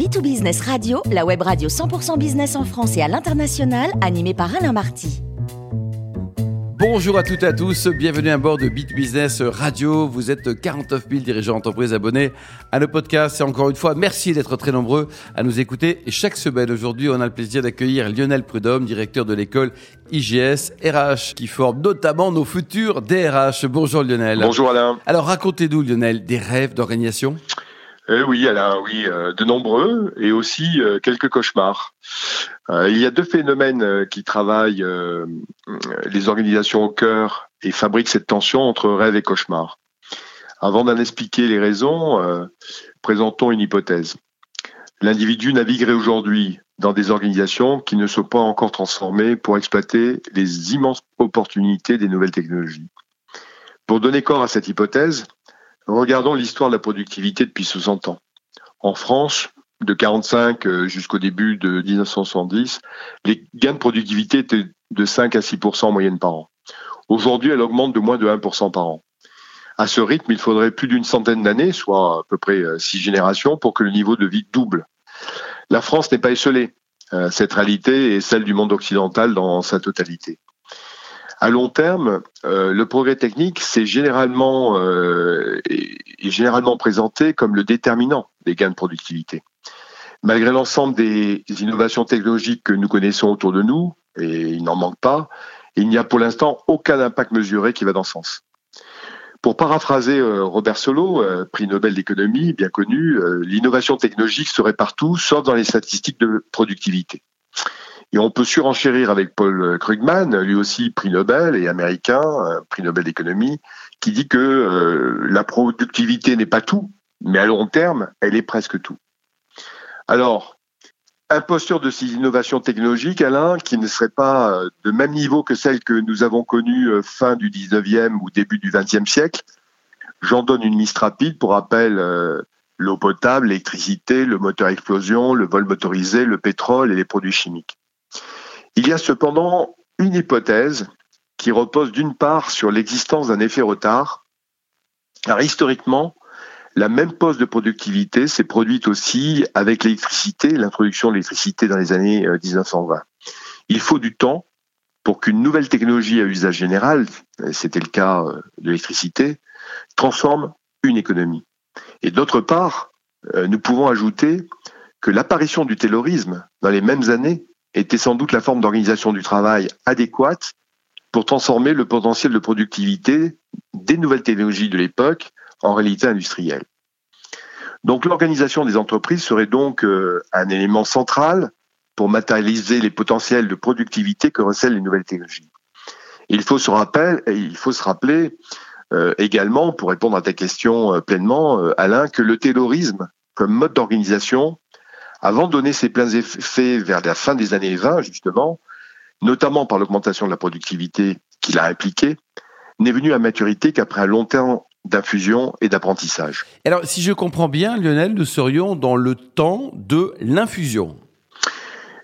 B2Business Radio, la web radio 100% business en France et à l'international, animée par Alain Marty. Bonjour à toutes et à tous, bienvenue à bord de Bit Business Radio. Vous êtes 49 000 dirigeants d'entreprise abonnés à nos podcasts et encore une fois, merci d'être très nombreux à nous écouter. Et chaque semaine, aujourd'hui, on a le plaisir d'accueillir Lionel Prudhomme, directeur de l'école IGS RH, qui forme notamment nos futurs DRH. Bonjour Lionel. Bonjour Alain. Alors racontez-nous Lionel, des rêves d'organisation euh, oui, Alain, oui, euh, de nombreux et aussi euh, quelques cauchemars. il y a deux phénomènes qui travaillent les organisations au cœur et fabriquent cette tension entre rêve et cauchemar. Avant d'en expliquer les raisons, présentons une hypothèse. L'individu naviguerait aujourd'hui dans des organisations qui ne sont pas encore transformées pour exploiter les immenses opportunités des nouvelles technologies. Pour donner corps à cette hypothèse, Regardons l'histoire de la productivité depuis 60 ans. En France, de 45 euh, jusqu'au début de 1970, les gains de productivité étaient de 5 à 6 en moyenne par an. Aujourd'hui, elle augmente de moins de 1% par an. À ce rythme, il faudrait plus d'une centaine d'années, soit à peu près euh, six générations, pour que le niveau de vie double. La France n'est pas esselée. Euh, cette réalité est celle du monde occidental dans sa totalité. À long terme, euh, le progrès technique c'est généralement euh, est généralement présenté comme le déterminant des gains de productivité. Malgré l'ensemble des innovations technologiques que nous connaissons autour de nous, et il n'en manque pas, il n'y a pour l'instant aucun impact mesuré qui va dans ce sens. Pour paraphraser euh, Robert Solow, prix Nobel d'économie bien connu, l'innovation technologique serait partout, sauf dans les statistiques de productivité. Et on peut surenchérir avec Paul Krugman, lui aussi prix Nobel et américain, euh, prix Nobel d'économie, qui dit que euh, la productivité n'est pas tout, mais à long terme, elle est presque tout. Alors, imposture de ces innovations technologiques, Alain, qui ne serait pas euh, de même niveau que celles que nous avons connues fin du 19e ou début du 20e siècle. J'en donne une liste rapide pour rappel l'eau potable, l'électricité, le moteur explosion, le vol motorisé, le pétrole et les produits chimiques. Il y a cependant une hypothèse qui repose d'une part sur l'existence d'un effet retard, car historiquement, la même pause de productivité s'est produite aussi avec l'électricité, l'introduction de l'électricité dans les années 1920. Euh, Il faut du temps pour qu'une nouvelle technologie à usage général, c'était le cas euh, de l'électricité, transforme une économie. Et d'autre part, euh, nous pouvons ajouter que l'apparition du terrorisme dans les mêmes années était sans doute la forme d'organisation du travail adéquate pour transformer le potentiel de productivité des nouvelles technologies de l'époque en réalité industrielle. Donc l'organisation des entreprises serait donc euh, un élément central pour matérialiser les potentiels de productivité que recèlent les nouvelles technologies. il faut se rappeler, euh, également, pour répondre à ta question euh, pleinement, Alain, que le terrorisme comme mode d'organisation avant de donner ses pleins effets vers la fin des années 20, justement, notamment par l'augmentation de la productivité qu'il a impliquée, n'est venu à maturité qu'après un long temps d'infusion et d'apprentissage. Alors, si je comprends bien, Lionel, nous serions dans le temps de l'infusion.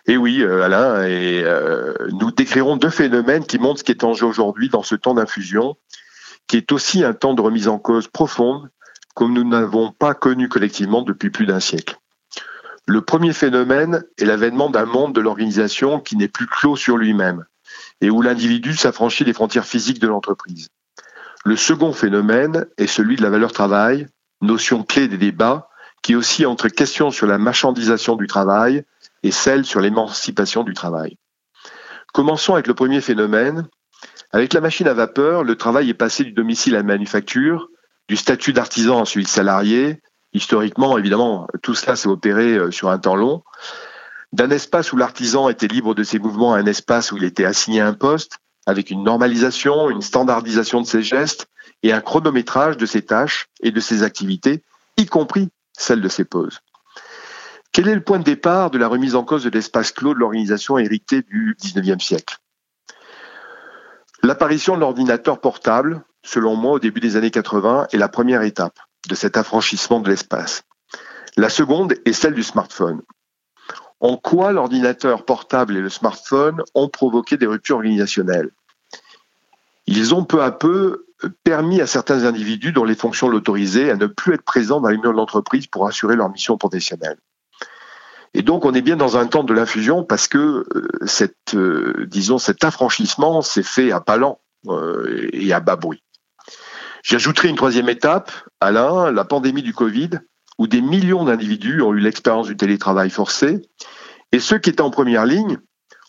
Et eh oui, euh, Alain, et euh, nous décrirons deux phénomènes qui montrent ce qui est en jeu aujourd'hui dans ce temps d'infusion, qui est aussi un temps de remise en cause profonde, comme nous n'avons pas connu collectivement depuis plus d'un siècle. Le premier phénomène est l'avènement d'un monde de l'organisation qui n'est plus clos sur lui-même et où l'individu s'affranchit des frontières physiques de l'entreprise. Le second phénomène est celui de la valeur travail, notion clé des débats qui aussi entre questions sur la marchandisation du travail et celle sur l'émancipation du travail. Commençons avec le premier phénomène. Avec la machine à vapeur, le travail est passé du domicile à la manufacture, du statut d'artisan à celui de salarié, historiquement, évidemment, tout cela s'est opéré euh, sur un temps long. D'un espace où l'artisan était libre de ses mouvements à un espace où il était assigné à un poste, avec une normalisation, une standardisation de ses gestes et un chronométrage de ses tâches et de ses activités, y compris celle de ses pauses. Quel est le point de départ de la remise en cause de l'espace clos de l'organisation héritée du XIXe siècle? L'apparition de l'ordinateur portable, selon moi, au début des années 80, est la première étape de cet affranchissement de l'espace. La seconde est celle du smartphone. En quoi l'ordinateur portable et le smartphone ont provoqué des ruptures organisationnelles? Ils ont peu à peu permis à certains individus dont les fonctions l'autorisaient à ne plus être présents dans les murs de l'entreprise pour assurer leur mission professionnelle. Et donc on est bien dans un temps de l'infusion parce que cette, disons, cet affranchissement s'est fait à pas lent et à bas bruit. J'ajouterai une troisième étape, Alain, la pandémie du Covid, où des millions d'individus ont eu l'expérience du télétravail forcé, et ceux qui étaient en première ligne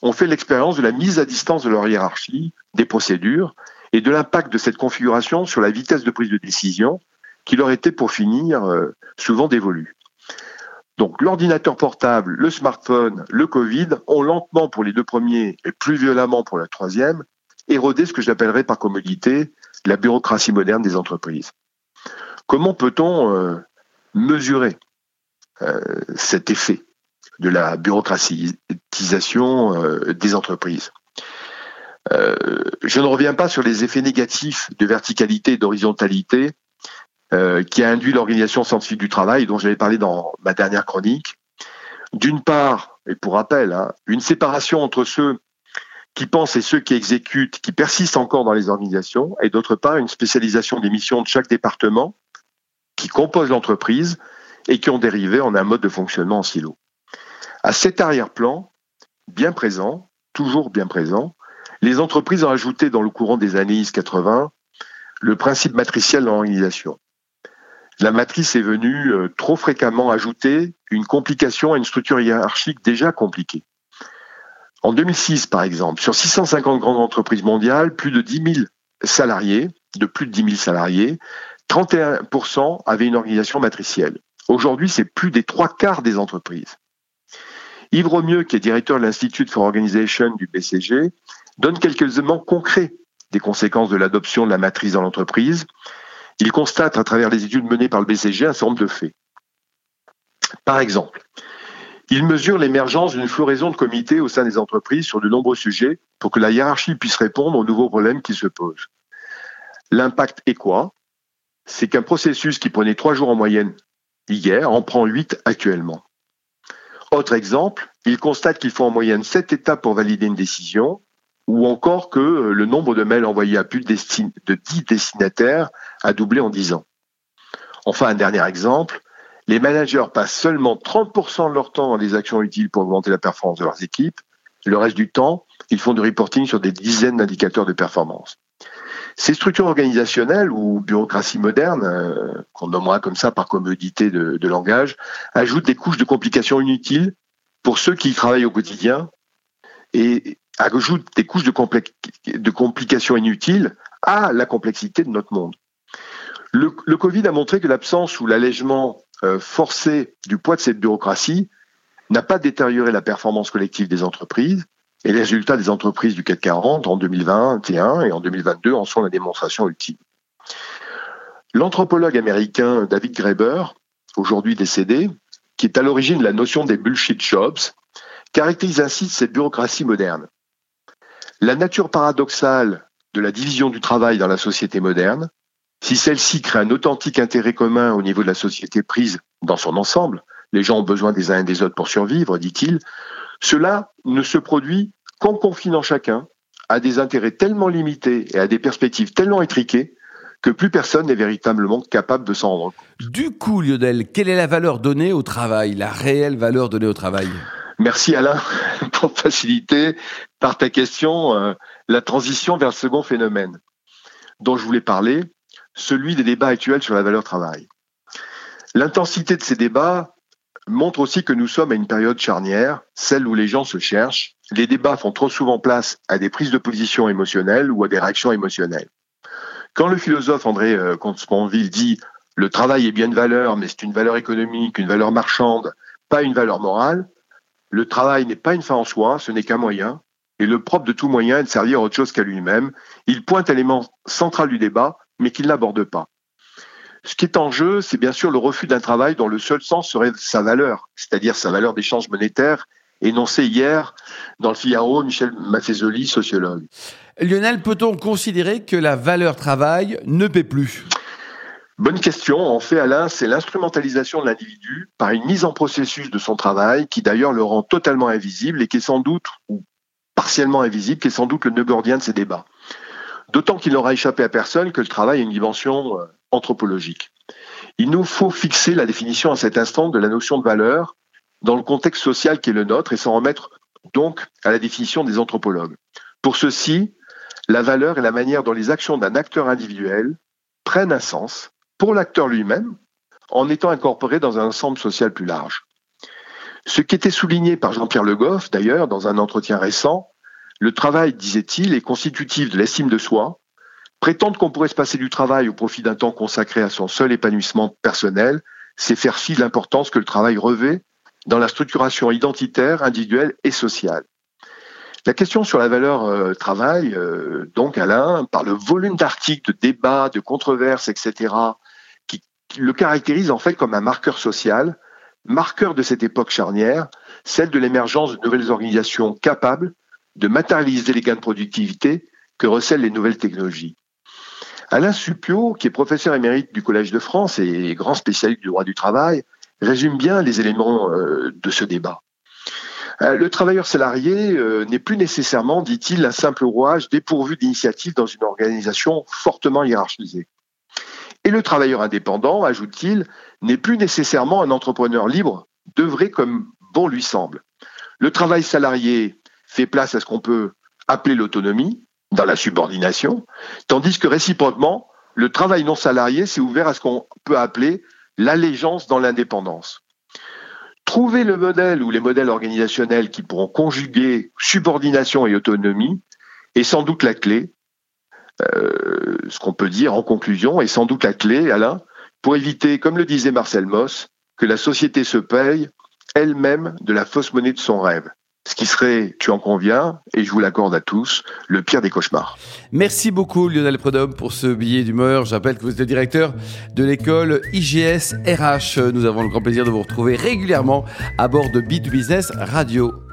ont fait l'expérience de la mise à distance de leur hiérarchie, des procédures, et de l'impact de cette configuration sur la vitesse de prise de décision, qui leur était pour finir euh, souvent dévolue. Donc l'ordinateur portable, le smartphone, le Covid ont lentement pour les deux premiers et plus violemment pour la troisième érodé ce que j'appellerais par commodité la bureaucratie moderne des entreprises. Comment peut-on euh, mesurer euh, cet effet de la bureaucratisation des entreprises? Je ne reviens pas sur les effets négatifs de verticalité et d'horizontalité euh, qui a induit l'organisation scientifique du travail, dont j'avais parlé dans ma dernière chronique. D'une part, et pour rappel, hein, une séparation entre ceux qui pensent et ceux qui exécutent, qui persistent encore dans les organisations, et d'autre part, une spécialisation des missions de chaque département qui compose l'entreprise et qui ont dérivé en un mode de fonctionnement en silo. À cet arrière-plan, bien présent, toujours bien présent, les entreprises ont ajouté dans le courant des années 80 le principe matriciel de l'organisation la matrice est venue euh, trop fréquemment ajouter une complication à une structure hiérarchique déjà compliquée. En 2006, par exemple, sur 650 grandes entreprises mondiales, plus de 10 000 salariés, de plus de 10 000 salariés, 31% avaient une organisation matricielle. Aujourd'hui, c'est plus des trois quarts des entreprises. Yves Romieux, qui est directeur de l'Institute for Organization du BCG, donne quelques éléments concrets des conséquences de l'adoption de la matrice dans l'entreprise il constate à travers les études menées par le BCG un certain nombre de faits. Par exemple, il mesure l'émergence d'une floraison de comités au sein des entreprises sur de nombreux sujets pour que la hiérarchie puisse répondre aux nouveaux problèmes qui se posent. L'impact est quoi? C'est qu'un processus qui prenait trois jours en moyenne hier en prend huit actuellement. Autre exemple, il constate qu'il faut en moyenne sept étapes pour valider une décision ou encore que le nombre de mails envoyés à plus de 10 destinataires a doublé en 10 ans. Enfin, un dernier exemple, les managers passent seulement 30% de leur temps dans des actions utiles pour augmenter la performance de leurs équipes. Le reste du temps, ils font du reporting sur des dizaines d'indicateurs de performance. Ces structures organisationnelles ou bureaucratie moderne, euh, qu'on nommera comme ça par commodité de, langage, ajoutent des couches de complications inutiles pour ceux qui y travaillent au quotidien et ajoute des couches de, de, complications inutiles à la complexité de notre monde. Le, Covid a montré que l'absence ou l'allègement euh, forcé du poids de cette bureaucratie n'a pas détérioré la performance collective des entreprises et les résultats des entreprises du CAC 40 en 2021 et en 2022 en sont la démonstration ultime. L'anthropologue américain David Graeber, aujourd'hui décédé, qui est à l'origine de la notion des bullshit jobs, caractérise ainsi cette bureaucratie moderne. La nature paradoxale de la division du travail dans la société moderne, si celle-ci crée un authentique intérêt commun au niveau de la société prise dans son ensemble, les gens ont besoin des uns et des autres pour survivre, dit-il, cela ne se produit qu'en confinant chacun à des intérêts tellement limités et à des perspectives tellement étriquées que plus personne n'est véritablement capable de s'en rendre compte. Du coup, Lionel, quelle est la valeur donnée au travail, la réelle valeur donnée au travail? Merci Alain pour faciliter par ta question euh, la transition vers le second phénomène dont je voulais parler, celui des débats actuels sur la valeur travail. L'intensité de ces débats montre aussi que nous sommes à une période charnière, celle où les gens se cherchent. Les débats font trop souvent place à des prises de position émotionnelles ou à des réactions émotionnelles. Quand le philosophe André euh, Comte-Sponville dit le travail est bien une valeur, mais c'est une valeur économique, une valeur marchande, pas une valeur morale, le travail n'est pas une fin en soi, ce n'est qu'un moyen, et le propre de tout moyen est de servir à autre chose qu'à lui-même. Il pointe l'élément central du débat, mais qu'il n'aborde pas. Ce qui est en jeu, c'est bien sûr le refus d'un travail dont le seul sens serait sa valeur, c'est-à-dire sa valeur d'échange monétaire, énoncée hier dans le Figaro, Michel Maffezoli, sociologue. Lionel, peut-on considérer que la valeur travail ne paie plus? Bonne question. En fait, Alain, c'est l'instrumentalisation de l'individu par une mise en processus de son travail qui d'ailleurs le rend totalement invisible et qui est sans doute, ou partiellement invisible, qui est sans doute le nœud gordien de ces débats. D'autant qu'il n'aura échappé à personne que le travail a une dimension euh, anthropologique. Il nous faut fixer la définition à cet instant de la notion de valeur dans le contexte social qui est le nôtre et s'en remettre donc à la définition des anthropologues. Pour ceci, la valeur et la manière dont les actions d'un acteur individuel prennent un sens pour l'acteur lui-même en étant incorporés dans un ensemble social plus large. Ce qui était souligné par Jean-Pierre Le Goff, d'ailleurs, dans un entretien récent, le travail, disait-il, est constitutif de l'estime de soi. Prétendre qu'on pourrait se passer du travail au profit d'un temps consacré à son seul épanouissement personnel, c'est faire fi de l'importance que le travail revêt dans la structuration identitaire, individuelle et sociale. La question sur la valeur euh, travail, euh, donc Alain, par le volume d'articles, de débats, de controverses, etc., qui le caractérise en fait comme un marqueur social, marqueur de cette époque charnière, celle de l'émergence de nouvelles organisations capables de matérialiser les gains de productivité que recèlent les nouvelles technologies. Alain Supio, qui est professeur émérite du Collège de France et grand spécialiste du droit du travail, résume bien les éléments euh, de ce débat. Euh, le travailleur salarié euh, n'est plus nécessairement, dit-il, un simple rouage dépourvu d'initiative dans une organisation fortement hiérarchisée. Et le travailleur indépendant, ajoute-t-il, n'est plus nécessairement un entrepreneur libre, d'œuvrer comme bon lui semble. Le travail salarié fait place à ce qu'on peut appeler l'autonomie, dans la subordination, tandis que réciproquement, le travail non salarié s'est ouvert à ce qu'on peut appeler l'allégeance dans l'indépendance. Trouver le modèle ou les modèles organisationnels qui pourront conjuguer subordination et autonomie est sans doute la clé, euh, ce qu'on peut dire en conclusion, est sans doute la clé, Alain, pour éviter, comme le disait Marcel Moss, que la société se paye elle-même de la fausse monnaie de son rêve ce qui serait, tu en conviens, et je vous l'accorde à tous, le pire des cauchemars. Merci beaucoup Lionel Prudhomme pour ce billet d'humeur. J'appelle que vous êtes le directeur de l'école IGS RH. Nous avons le grand plaisir de vous retrouver régulièrement à bord de Beat Business Radio.